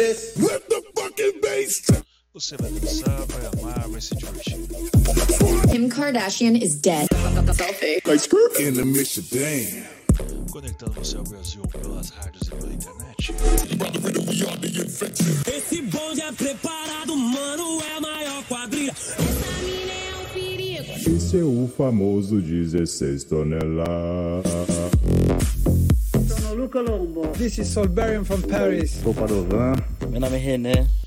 for this. Let the fucking bass. Você vai dançar, vai amar, vai se divertir. Kim Kardashian is dead. Selfie. In the mission. Damn. Conectando você ao Brasil pelas rádios e pela internet. Esse bonde é preparado, mano, é a maior quadrilha. Essa mina é um perigo. Esse é o famoso 16 toneladas. Luca Lombo. This is Solberian from Paris. Sou Padovan. Meu nome é René.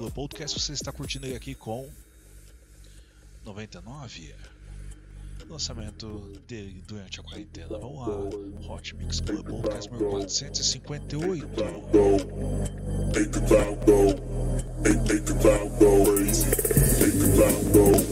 Club Podcast. Você está curtindo ele aqui com 99 lançamento dele durante a quarentena. Vamos lá, Hot Mix Club Podcast número 458. Make the crowd go. Make, the crowd go crazy. Make the crowd go.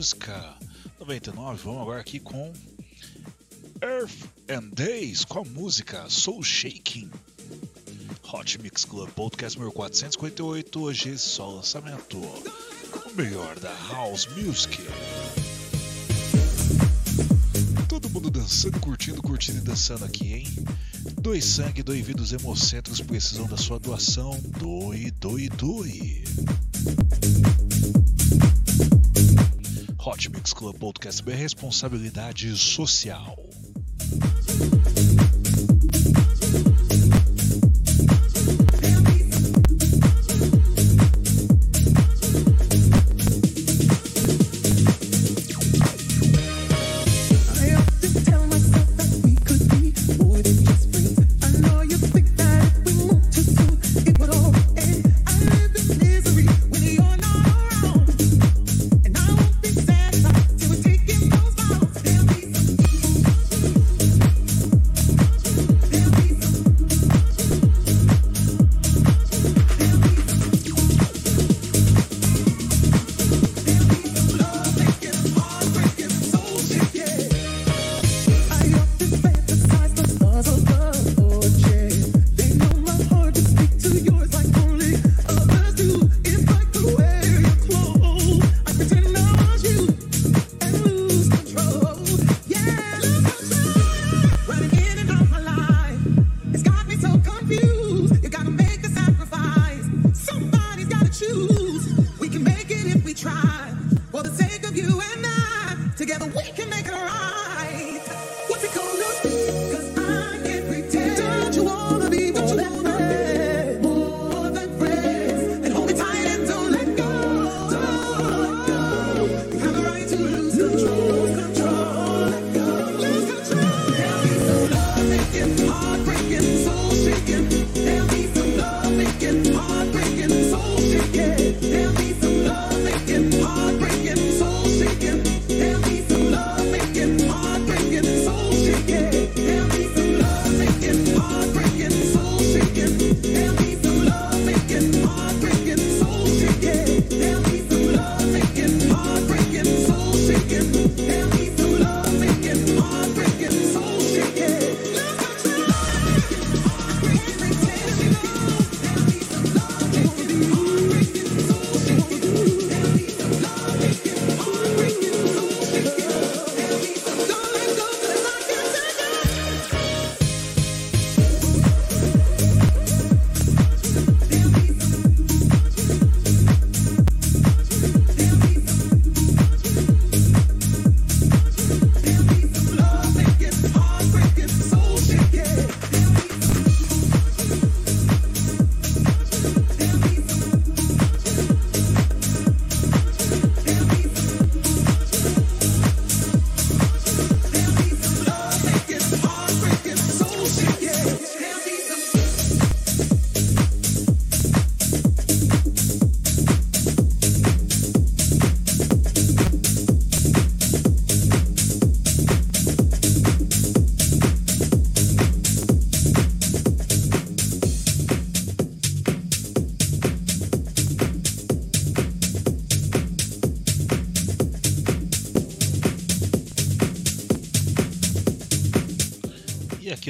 Música 99. Vamos agora aqui com Earth and Days com a música Soul Shaking. Hot Mix Club Podcast número 458. Hoje só lançamento. O melhor da House Music. Todo mundo dançando, curtindo, curtindo e dançando aqui, hein? Doe sangue, doe vidas hemocentros precisam da sua doação. Doe, doe, doe. Hot Mix Club Podcast é responsabilidade social.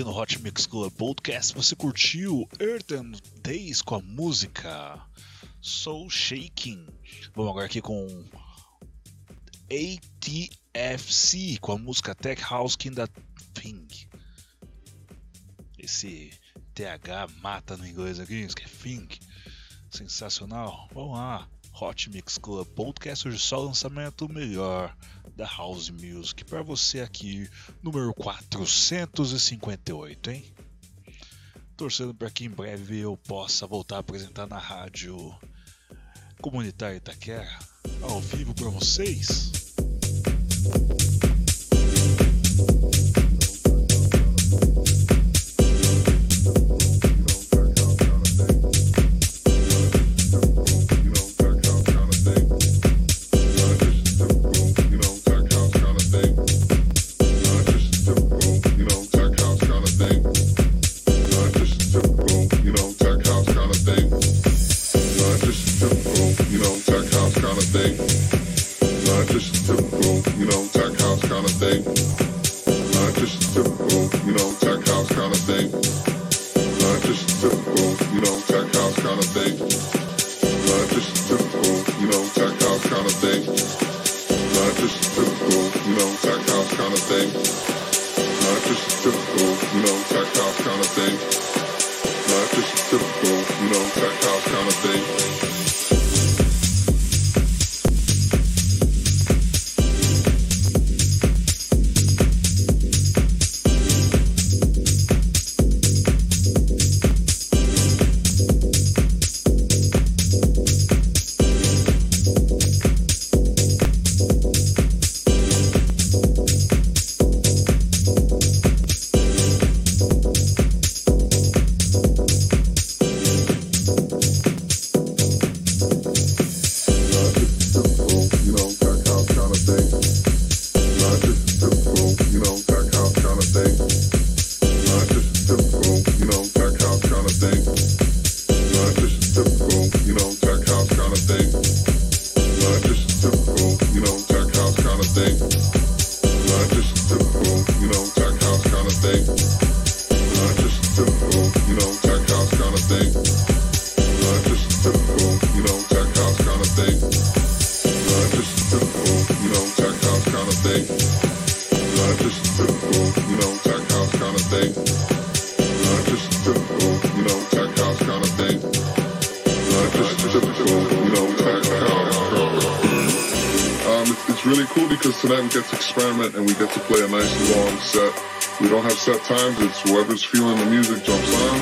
Aqui no Hot Mix Club Podcast você curtiu Earth and Days com a música Soul Shaking. Vamos agora aqui com ATFC com a música Tech House Kinda Thing. Esse TH mata no inglês aqui, isso que é Think. Sensacional. Vamos lá. Hot Mix Club Podcast hoje só lançamento melhor da House Music para você aqui, número 458, hein? Torcendo para que em breve eu possa voltar a apresentar na rádio comunitária Itaquera, ao vivo para vocês. Really cool because tonight we get to experiment and we get to play a nice long set. We don't have set times. It's whoever's feeling the music jumps on.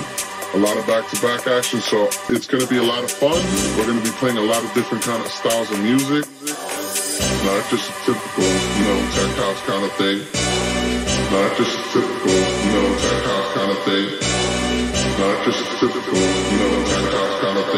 A lot of back-to-back action, so it's going to be a lot of fun. We're going to be playing a lot of different kind of styles of music. Not just a typical, you know, tech house kind of thing. Not just a typical, you know, tech house kind of thing. Not just a typical, you know, tech house kind of thing.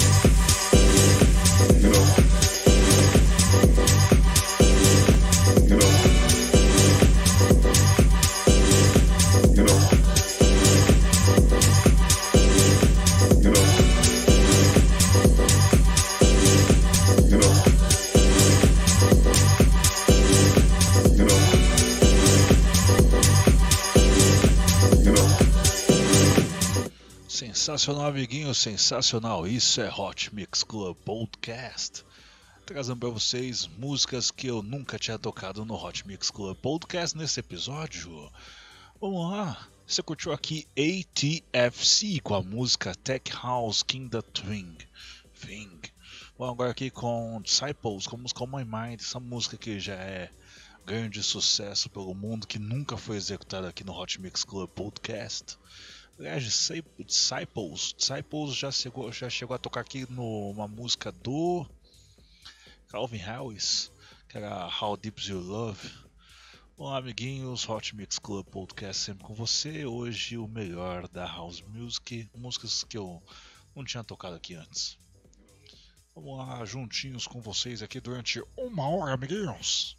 Sensacional, amiguinho, sensacional. Isso é Hot Mix Club Podcast. Trazendo para vocês músicas que eu nunca tinha tocado no Hot Mix Club Podcast nesse episódio. Vamos lá. Você curtiu aqui ATFC com a música Tech House King the Twing. Thing. Vamos agora aqui com Disciples com a música On My Mind. Essa música que já é grande sucesso pelo mundo, que nunca foi executada aqui no Hot Mix Club Podcast. Aliás, Disciples, Disciples já chegou, já chegou a tocar aqui numa música do Calvin Harris, que era How Deep Is Your Love. Olá, amiguinhos, Hot Mix Club Podcast sempre com você. Hoje o melhor da House Music, músicas que eu não tinha tocado aqui antes. Vamos lá, juntinhos com vocês aqui durante uma hora, amiguinhos.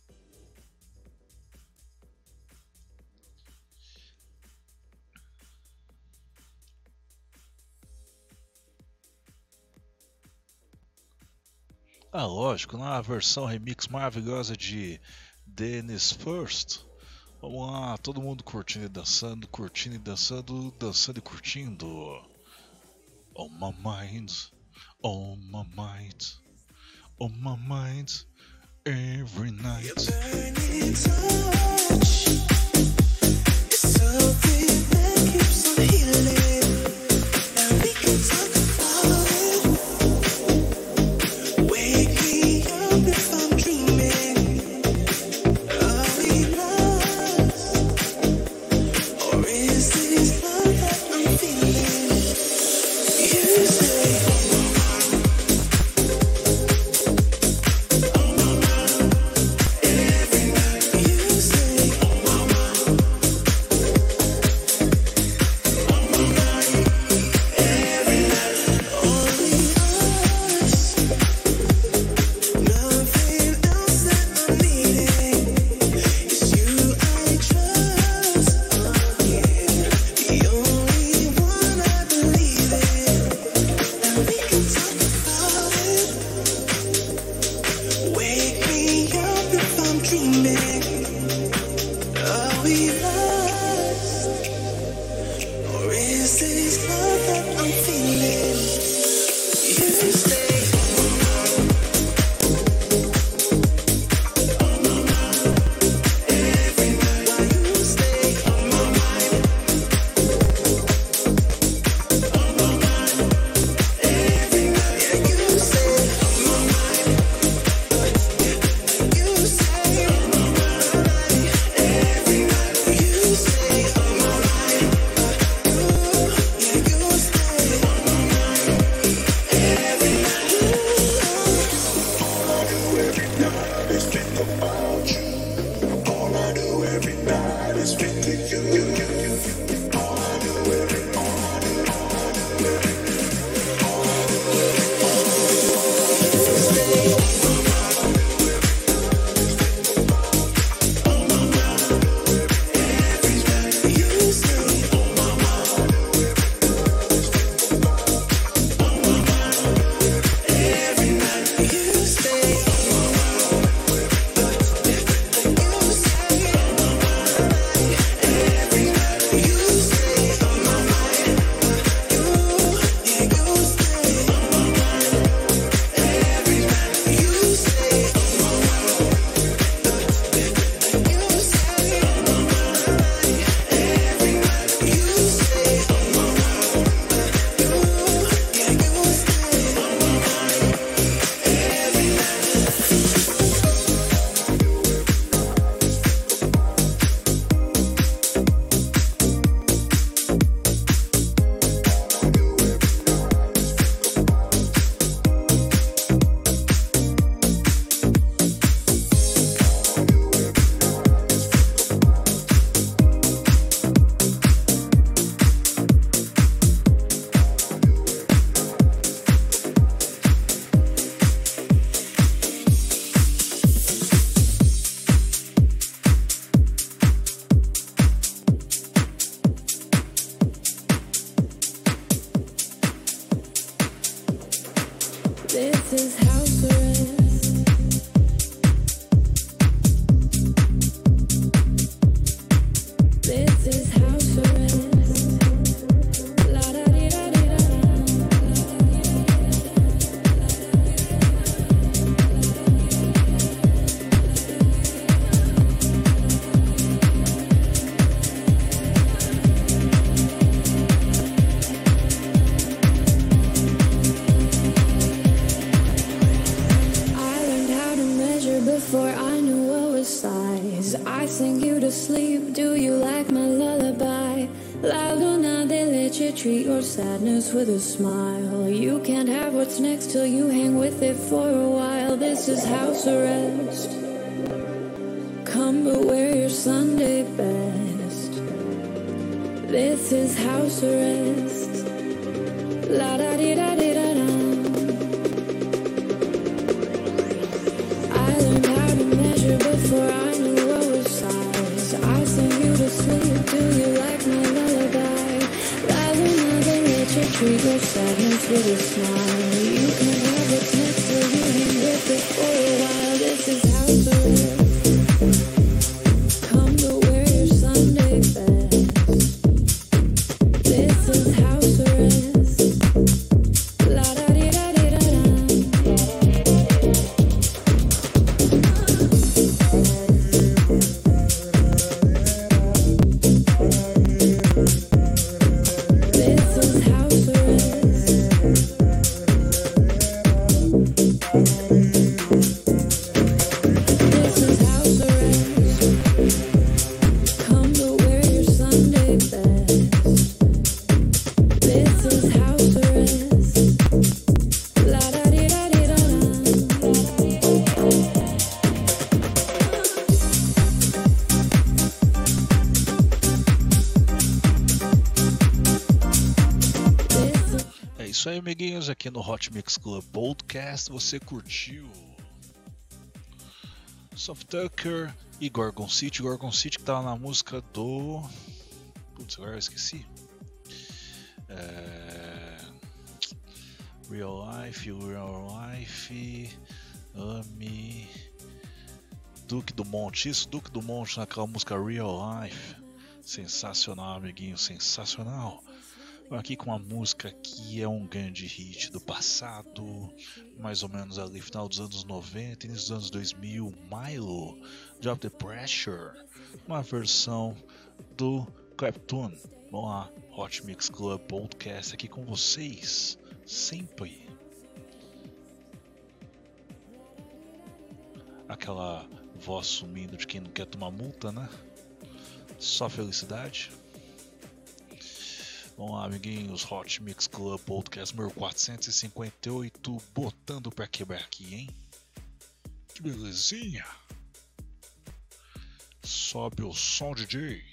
Ah, lógico, na versão remix maravilhosa de Dennis First. Vamos lá, todo mundo curtindo e dançando, curtindo e dançando, dançando e curtindo. On my mind, on my mind, on my mind, every night. Sadness with a smile. You can't have what's next till you hang with it for a while. This is house arrest. Come but wear your Sunday best. This is house arrest. La da di da di da da. I learned how to measure before I knew what was size. I sing you to sleep. Do you like my lullaby? Leche, treat sadness with a smile. You can have what's next till you hang with it for a while. Aqui no Hot Mix Club Podcast. Você curtiu Soft Tucker e Gorgon City. Gorgon City que tava na música do. Putz, agora eu esqueci. É... Real Life, Real Life, Ame. Duque do Monte, isso, Duque do Monte naquela música Real Life. Sensacional, amiguinho, sensacional. Aqui com uma música que é um grande hit do passado, mais ou menos ali final dos anos 90, início dos anos 2000, Milo, Drop the Pressure, uma versão do Clapton. Vamos lá, Hot Mix Club Podcast aqui com vocês, sempre. Aquela voz sumindo de quem não quer tomar multa, né? Só felicidade. Lá, amiguinhos. Hot Mix Club Podcast número 458. Botando pra quebrar aqui, hein? Que belezinha. Sobe o som, DJ.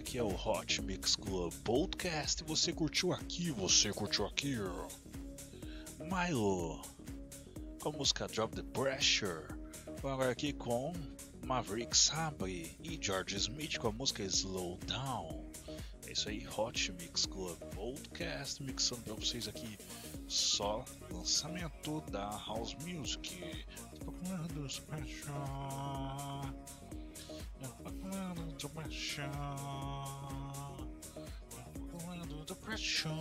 Aqui é o Hot Mix Club Podcast. Você curtiu aqui, você curtiu aqui. Milo, com a música Drop the Pressure. Vamos agora aqui com Maverick Sabre e George Smith com a música Slow Down. É isso aí, Hot Mix Club Podcast, mixando pra vocês aqui só lançamento da House Music. Procurando Special. Procurando Special. Procurando Pressure.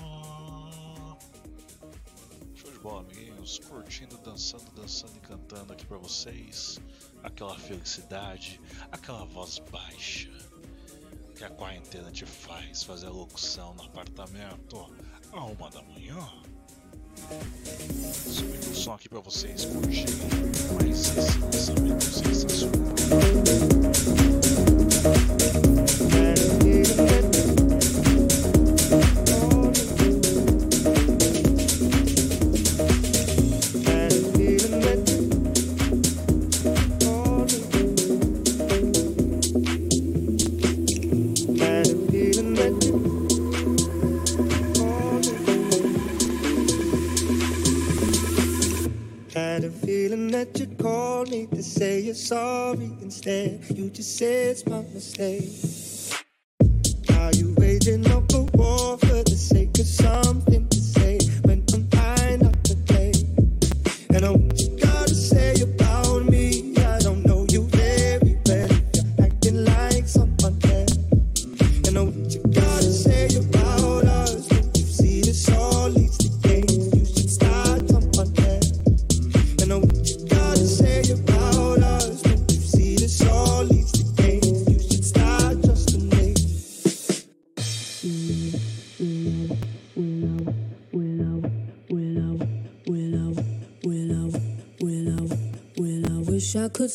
Show de bola, amiguinhos. Curtindo, dançando, dançando e cantando aqui pra vocês. Aquela felicidade, aquela voz baixa que a quarentena te faz fazer a locução no apartamento a uma da manhã. Subindo o som aqui pra vocês curtirem mais esse lançamento sensacional. That you called me to say you're sorry instead. You just said it's my mistake. Are you waging up a war for the sake of something to say when I'm fine up to play? And I what you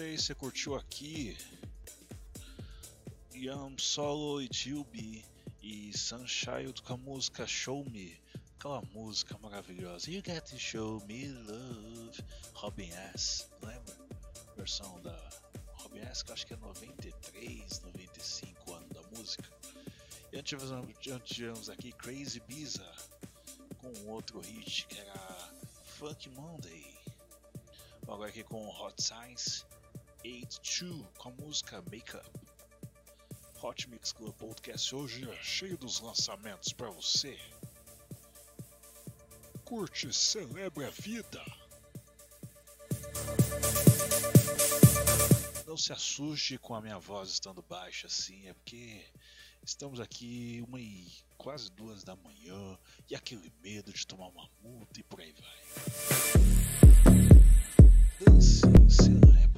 Vocês, você curtiu aqui Yam Solo e Tilby e Sunshine com a música Show Me, aquela música maravilhosa. You got to show me love. Robin S, lembra? Versão da Robin S, que acho que é 93, 95 ano da música. E antes tivemos aqui Crazy Biza com outro hit que era Funk Monday. Agora aqui com Hot Science 82 com a música Makeup. Hot Mix Club Podcast hoje é cheio dos lançamentos para você. Curte, celebre a vida. Não se assuste com a minha voz estando baixa assim, é porque estamos aqui uma e quase duas da manhã e aquele medo de tomar uma multa e por aí vai. Dance, celebre.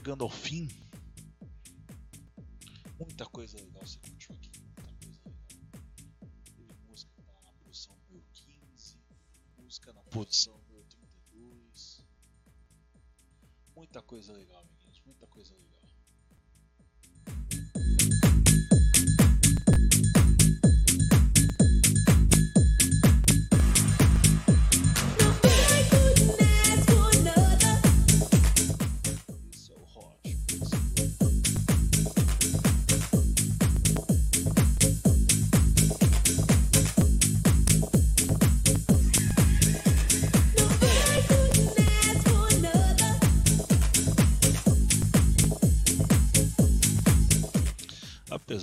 chegando ao fim. Muita coisa legal você curtiu aqui. Muita coisa legal. Teve música na posição número 15, música na posição número 32. Muita coisa legal, amiguinhos. Muita coisa legal.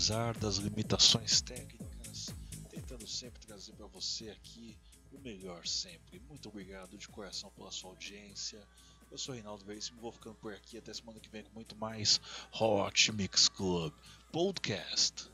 Apesar das limitações técnicas, tentando sempre trazer para você aqui o melhor sempre. Muito obrigado de coração pela sua audiência. Eu sou Reinaldo Veríssimo, vou ficando por aqui até semana que vem com muito mais Hot Mix Club Podcast.